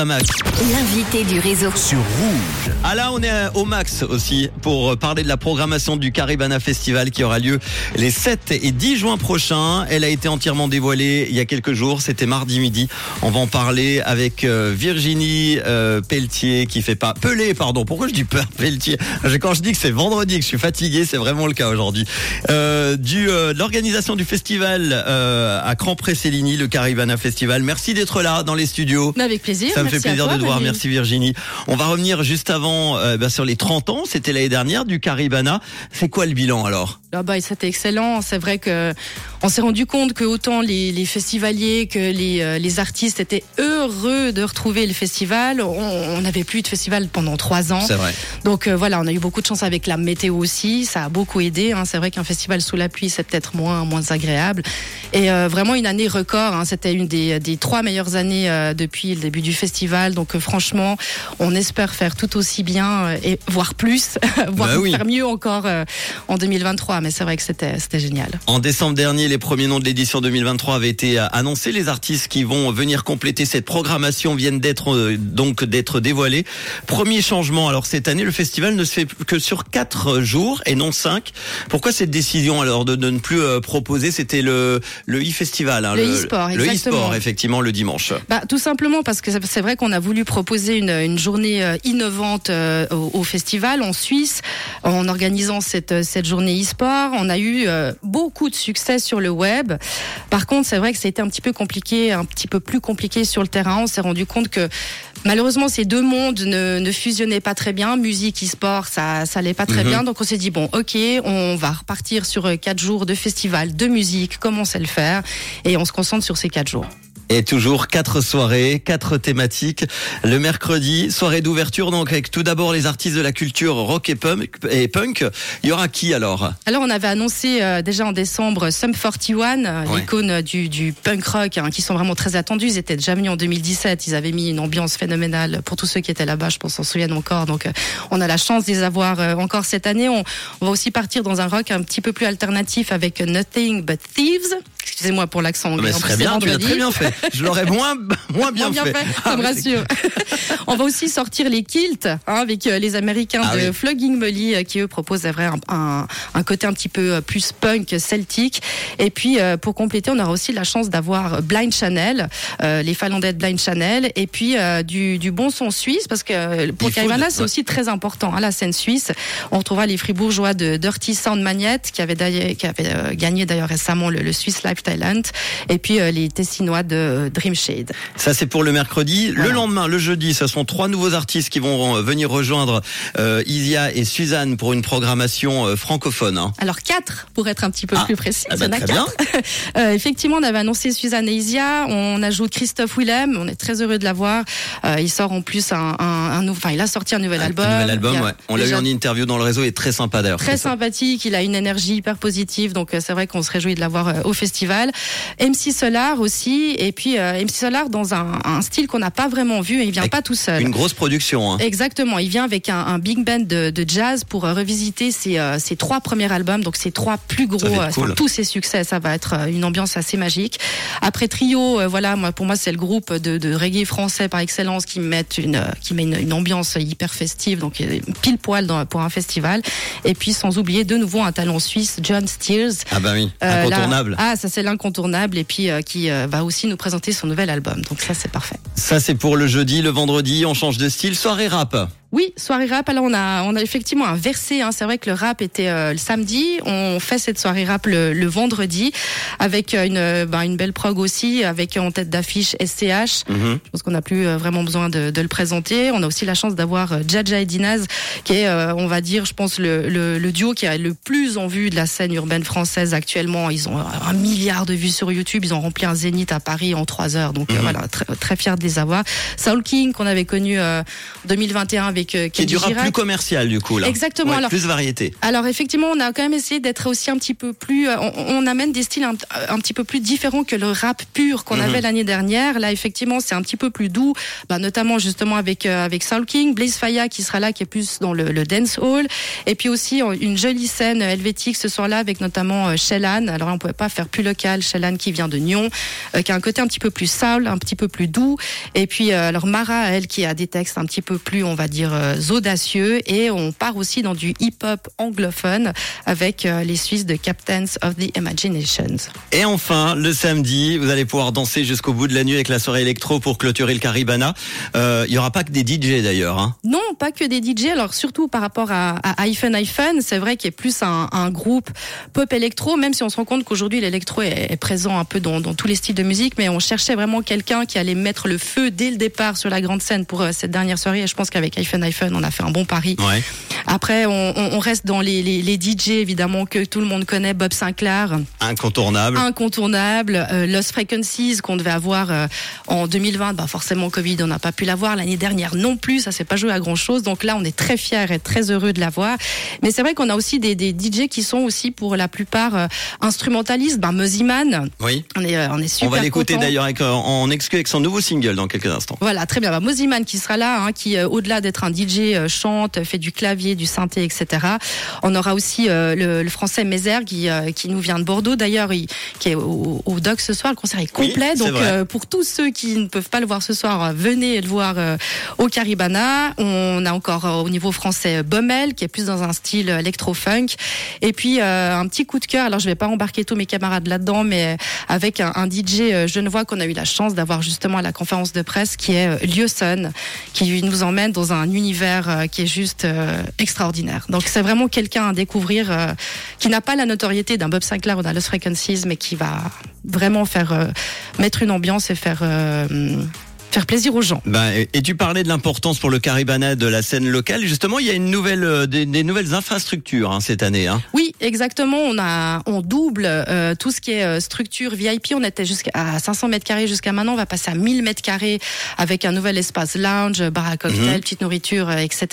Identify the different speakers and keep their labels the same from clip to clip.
Speaker 1: L'invité du réseau.
Speaker 2: Sur Rouge. Ah là, on est au max aussi pour parler de la programmation du Caribana Festival qui aura lieu les 7 et 10 juin prochains. Elle a été entièrement dévoilée il y a quelques jours. C'était mardi midi. On va en parler avec euh, Virginie euh, Pelletier qui fait pas Pelé, pardon. Pourquoi je dis peur Pelletier? Quand je dis que c'est vendredi, que je suis fatigué, c'est vraiment le cas aujourd'hui. Euh, du euh, de l'organisation du festival euh, à Cran-Pré-Céligny, le Caribana Festival. Merci d'être là dans les studios.
Speaker 3: Avec plaisir.
Speaker 2: Ça me fait plaisir de te voir. Merci Virginie. On va revenir juste avant euh, bah, sur les 30 ans. C'était l'année dernière du Caribana. C'est quoi le bilan alors?
Speaker 3: Ah bah, C'était excellent. C'est vrai que on s'est rendu compte que autant les, les festivaliers que les, euh, les, artistes étaient heureux de retrouver le festival. On n'avait plus de festival pendant trois ans.
Speaker 2: C'est vrai.
Speaker 3: Donc euh, voilà, on a eu beaucoup de chance avec la météo aussi. Ça a beaucoup aidé. Hein. C'est vrai qu'un festival sous la pluie, c'est peut-être moins, moins agréable. Et euh, vraiment une année record. Hein. C'était une des, des, trois meilleures années euh, depuis le début du festival. Donc euh, franchement, on espère faire tout aussi bien et voire plus, voire
Speaker 2: bah oui.
Speaker 3: faire mieux encore en 2023. Mais c'est vrai que c'était c'était génial.
Speaker 2: En décembre dernier, les premiers noms de l'édition 2023 avaient été annoncés. Les artistes qui vont venir compléter cette programmation viennent d'être donc d'être dévoilés. Premier changement. Alors cette année, le festival ne se fait que sur quatre jours et non cinq. Pourquoi cette décision alors de, de ne plus proposer? C'était le le e-festival, hein,
Speaker 3: le e-sport,
Speaker 2: le e-sport effectivement le dimanche.
Speaker 3: Bah, tout simplement parce que c'est vrai qu'on a voulu proposer une, une journée euh, innovante euh, au, au, festival en Suisse en organisant cette cette journée e-sport. On a eu euh, beaucoup de succès sur le web. Par contre, c'est vrai que ça a été un petit peu compliqué, un petit peu plus compliqué sur le terrain. On s'est rendu compte que malheureusement ces deux mondes ne, ne fusionnaient pas très bien. Musique, e-sport, ça ça allait pas très
Speaker 2: Mhm.
Speaker 3: bien. Donc on s'est dit bon, ok, on va repartir sur euh, quatre jours de festival de musique, comme on sait le faire, et on se concentre sur ces quatre jours.
Speaker 2: Et toujours quatre soirées, quatre thématiques. Le mercredi, soirée d'ouverture, donc avec tout d'abord les artistes de la culture rock et punk. Et punk. Il y aura qui alors?
Speaker 3: Alors on avait annoncé euh, déjà en décembre Sum 41, euh,
Speaker 2: Ouais.
Speaker 3: l'icône du, du punk rock, hein, qui sont vraiment très attendus. Ils étaient déjà venus en 2017. Ils avaient mis une ambiance phénoménale pour tous ceux qui étaient là-bas. Je pense s'en souviennent encore. Donc euh, on a la chance de les avoir euh, encore cette année. On, on va aussi partir dans un rock un petit peu plus alternatif avec Nothing But Thieves. Excusez-moi pour l'accent anglais.
Speaker 2: Mais
Speaker 3: c'est
Speaker 2: bien, tu l'as très bien fait. Je l'aurais moins, moins bien,
Speaker 3: Moins bien fait,
Speaker 2: Ah
Speaker 3: ça me
Speaker 2: oui,
Speaker 3: rassure. On va aussi sortir les kilts hein, avec euh, les Américains
Speaker 2: Ah
Speaker 3: de
Speaker 2: oui.
Speaker 3: Flogging Molly euh, qui eux proposent vrai, un, un, un côté un petit peu euh, plus punk celtique. Et puis pour compléter, on aura aussi la chance d'avoir Blind Channel, euh, les Finlandais de Blind Channel, et puis euh, du, du bon son suisse parce que pour
Speaker 2: de-
Speaker 3: c'est
Speaker 2: ouais.
Speaker 3: aussi très important hein, la scène suisse. On retrouvera les Fribourgeois de Dirty Sound Magnet qui avaient d'ailleurs- qui avaient euh, gagné d'ailleurs récemment le, le Swiss Talent, et puis euh, les Tessinois de euh, Dream Shade.
Speaker 2: Ça c'est pour le mercredi. Le lendemain, le jeudi, ce sont trois nouveaux artistes qui vont euh, venir rejoindre Isia et Suzanne pour une programmation francophone. hein.
Speaker 3: Alors quatre pour être un petit peu
Speaker 2: Ah,
Speaker 3: plus précis.
Speaker 2: ah bah,
Speaker 3: Il y en a
Speaker 2: très
Speaker 3: quatre. Euh, effectivement, on avait annoncé Suzanne et Isia. On ajoute Christophe Willem. On est très heureux de l'avoir. Euh, il sort en plus un, un, un enfin, il a sorti un nouvel
Speaker 2: Un
Speaker 3: album.
Speaker 2: nouvel album,
Speaker 3: Il a
Speaker 2: ouais. On l'a eu en interview dans le réseau et très sympa d'ailleurs.
Speaker 3: Très sympathique, il a une énergie hyper positive, donc c'est vrai qu'on se réjouit de l'avoir au festival. MC Solar aussi, et puis euh, MC Solar dans un, un style qu'on n'a pas vraiment vu, et il vient
Speaker 2: Avec
Speaker 3: pas tout seul.
Speaker 2: Une grosse production. Hein.
Speaker 3: Exactement, il vient avec un, un big band de, de jazz pour euh, revisiter ses, euh, ses trois premiers albums, donc ses trois plus gros, euh,
Speaker 2: cool.
Speaker 3: tous ses succès, ça va être une ambiance assez magique. Après Trio, voilà, moi pour moi c'est le groupe de, de reggae français par excellence qui met une qui met une, une ambiance hyper festive, donc pile poil dans, pour un festival. Et puis sans oublier de nouveau un talent suisse, John Steers.
Speaker 2: Ah bah oui,
Speaker 3: là-
Speaker 2: incontournable.
Speaker 3: ah, ça c'est l'incontournable et puis euh, qui euh, va aussi nous présenter son nouvel album. Donc ça c'est parfait.
Speaker 2: Ça c'est pour le jeudi, le vendredi, on change de style, soirée rap.
Speaker 3: Oui, soirée rap. Alors on a on a effectivement inversé. Hein. C'est vrai que le rap était euh, le samedi. On fait cette soirée rap le, le vendredi avec euh, une euh, ben, une belle prog aussi, avec en tête d'affiche SCH.
Speaker 2: Mhm.
Speaker 3: Je pense qu'on n'a plus euh, vraiment besoin de, de le présenter. On a aussi la chance d'avoir euh, Jaja et Dinaz, qui est, euh, on va dire, je pense, le, le, le duo qui a le plus en vue de la scène urbaine française actuellement. Ils ont un milliard de vues sur YouTube. Ils ont rempli un zénith à Paris en trois heures. Donc euh,
Speaker 2: Mhm.
Speaker 3: voilà, très, très fier de les avoir. Soul King, qu'on avait connu euh, 2021 avec euh,
Speaker 2: qui est du rap plus commercial du coup là.
Speaker 3: Exactement.
Speaker 2: alors, plus variété.
Speaker 3: Alors effectivement, on a quand même essayé d'être aussi un petit peu plus. On, on amène des styles un, un, petit peu plus différents que le rap pur qu'on mm -hmm. avait l'année dernière. Là, effectivement, c'est un petit peu plus doux, bah, notamment justement avec avec Soul King, Blaze Faya qui sera là, qui est plus dans le, le dance hall, et puis aussi une jolie scène helvétique ce soir-là avec notamment Shellan. Alors on pouvait pas faire plus local, Shellan qui vient de Nyon, euh, qui a un côté un petit peu plus soul, un petit peu plus doux, et puis euh, alors Mara, elle qui a des textes un petit peu plus, on va dire, euh, audacieux, et on part aussi dans du hip-hop anglophone avec les Suisses de Captains of the Imaginations.
Speaker 2: Et enfin, le samedi, vous allez pouvoir danser jusqu'au bout de la nuit avec la soirée électro pour clôturer le Caribana. Il y aura pas que des DJ d'ailleurs. Hein.
Speaker 3: Non, pas que des DJ. Alors surtout par rapport à, à iPhone iPhone, c'est vrai qu'il est plus un, un, groupe pop électro, même si on se rend compte qu'aujourd'hui l'électro est, est, présent un peu dans, dans, tous les styles de musique, mais on cherchait vraiment quelqu'un qui allait mettre le feu dès le départ sur la grande scène pour euh, cette dernière soirée. Et je pense qu'avec iPhone iPhone, on a fait un bon pari.
Speaker 2: Ouais.
Speaker 3: Après, on, on, reste dans les, les, les, DJ évidemment que tout le monde connaît, Bob Sinclair.
Speaker 2: Incontournable.
Speaker 3: Incontournable. Euh, Lost Frequencies qu'on devait avoir euh, en 2020, bah forcément Covid, on n'a pas pu l'avoir. L'année dernière non plus, ça s'est pas joué à grand chose. Donc là, on est très fiers et très heureux de l'avoir. Mais c'est vrai qu'on a aussi des, des DJ qui sont aussi pour la plupart euh, instrumentalistes. Ben.
Speaker 2: Oui.
Speaker 3: On est, on est super.
Speaker 2: On va l'écouter d'ailleurs en exclu avec son nouveau single dans quelques instants.
Speaker 3: Voilà, très bien. Mosiman qui sera là, hein, qui au-delà d'être un DJ chante, fait du clavier, du synthé, etc. On aura aussi euh, le, le, français Mézère qui, euh, qui nous vient de Bordeaux. D'ailleurs, qui est au, au, Doc ce soir. Le concert est complet.
Speaker 2: Oui,
Speaker 3: donc euh, pour tous ceux qui ne peuvent pas le voir ce soir, venez le voir au Caribana. On a encore au niveau français Bommel qui est plus dans un style électro-funk. Et puis un petit coup de cœur. Alors je vais pas embarquer tous mes camarades là-dedans, mais avec un, un DJ genevois qu'on a eu la chance d'avoir justement à la conférence de presse, qui est Lieuson, qui nous emmène dans un univers qui est juste extraordinaire. Donc c'est vraiment quelqu'un à découvrir euh, qui n'a pas la notoriété d'un Bob Sinclair ou d'un Lost Frequencies, mais qui va vraiment faire euh, mettre une ambiance et faire euh, faire plaisir aux gens.
Speaker 2: Ben, et, et, tu parlais de l'importance pour le Caribana de la scène locale. Justement, il y a une nouvelle, euh, des, des, nouvelles infrastructures hein, cette année. Hein.
Speaker 3: Oui, exactement. On a, on double euh, tout ce qui est euh, structure VIP. On était jusqu'à 500 mètres carrés jusqu'à maintenant. On va passer à 1000 mètres carrés avec un nouvel espace lounge, bar à cocktail,
Speaker 2: Mhm.
Speaker 3: mmh. petite nourriture, etc.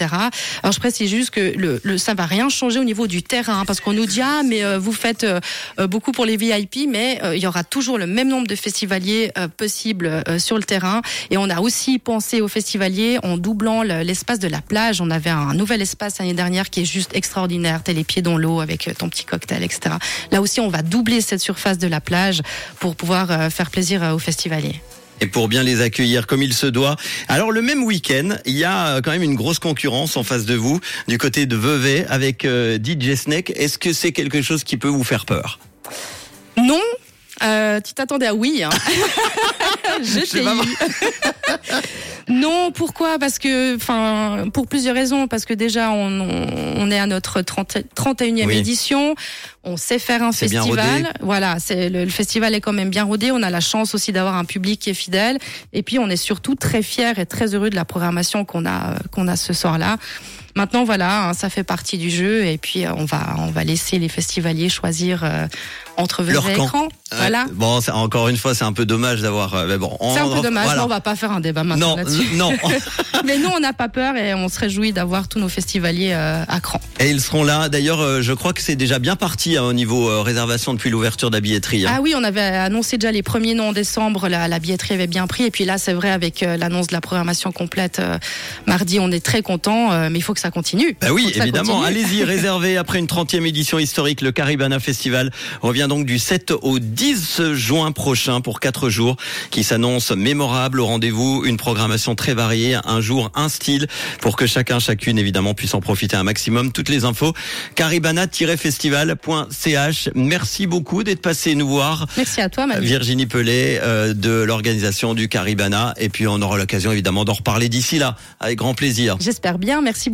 Speaker 3: Alors je précise juste que le, le, ça va rien changer au niveau du terrain parce qu'on nous dit ah mais euh, vous faites euh, beaucoup pour les VIP, mais euh, il y aura toujours le même nombre de festivaliers possibles sur le terrain. Et on a aussi pensé aux festivaliers en doublant l'espace de la plage. On avait un nouvel espace l'année dernière qui est juste extraordinaire. T'es les pieds dans l'eau avec ton petit cocktail, etc. Là aussi, on va doubler cette surface de la plage pour pouvoir faire plaisir aux festivaliers
Speaker 2: et pour bien les accueillir comme il se doit. Alors le même week-end, il y a quand même une grosse concurrence en face de vous du côté de Vevey avec euh, DJ Snake. Est-ce que c'est quelque chose qui peut vous faire peur?
Speaker 3: Euh, tu t'attendais à oui. Hein. Je t'ai Non, pourquoi? Parce que, enfin, pour plusieurs raisons. Parce que déjà, on, on est à notre 30, 31e
Speaker 2: Oui.
Speaker 3: édition. On sait faire un festival. Voilà, c'est le, le festival est quand même bien rodé. On a la chance aussi d'avoir un public qui est fidèle. Et puis, on est surtout très fiers et très heureux de la programmation qu'on a, qu'on a ce soir-là. Maintenant, voilà, hein, ça fait partie du jeu. Et puis, euh, on va, on va laisser les festivaliers choisir euh, entre Vevey et écran. Voilà.
Speaker 2: Ouais. Bon, encore une fois, c'est un peu dommage d'avoir. euh, bon,
Speaker 3: C'est un peu dommage,
Speaker 2: voilà.
Speaker 3: mais on va pas faire un débat maintenant
Speaker 2: Non, non.
Speaker 3: Mais nous, on n'a pas peur et on se réjouit d'avoir tous nos festivaliers euh, à cran.
Speaker 2: Et ils seront là. D'ailleurs, euh, je crois que c'est déjà bien parti hein, au niveau euh, réservation depuis l'ouverture de la billetterie. hein.
Speaker 3: Ah oui, on avait annoncé déjà les premiers noms en décembre, la, la billetterie avait bien pris. Et puis là, c'est vrai, avec euh, l'annonce de la programmation complète euh, mardi, on est très content, euh, mais il faut que ça continue.
Speaker 2: Bah oui,
Speaker 3: ça
Speaker 2: évidemment. Allez-y, réservez après une 30e édition historique. Le Caribana Festival revient donc du 7 au 10 juin prochain pour quatre jours qui s'annonce mémorable au rendez-vous. Une programmation très variée, un jour, un style pour que chacun, chacune évidemment puisse en profiter un maximum. Toutes les infos, caribana-festival.ch. Merci beaucoup d'être passé nous voir.
Speaker 3: Merci à toi, Manu.
Speaker 2: Virginie Pellet euh, de l'organisation du Caribana. Et puis on aura l'occasion évidemment d'en reparler d'ici là, avec grand plaisir.
Speaker 3: J'espère bien, merci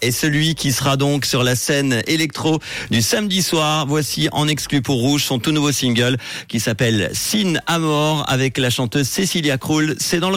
Speaker 2: Et celui qui sera donc sur la scène électro du samedi soir, voici en exclu pour Rouge son tout nouveau single qui s'appelle Sin Amor avec la chanteuse Cécilia Krull. C'est dans le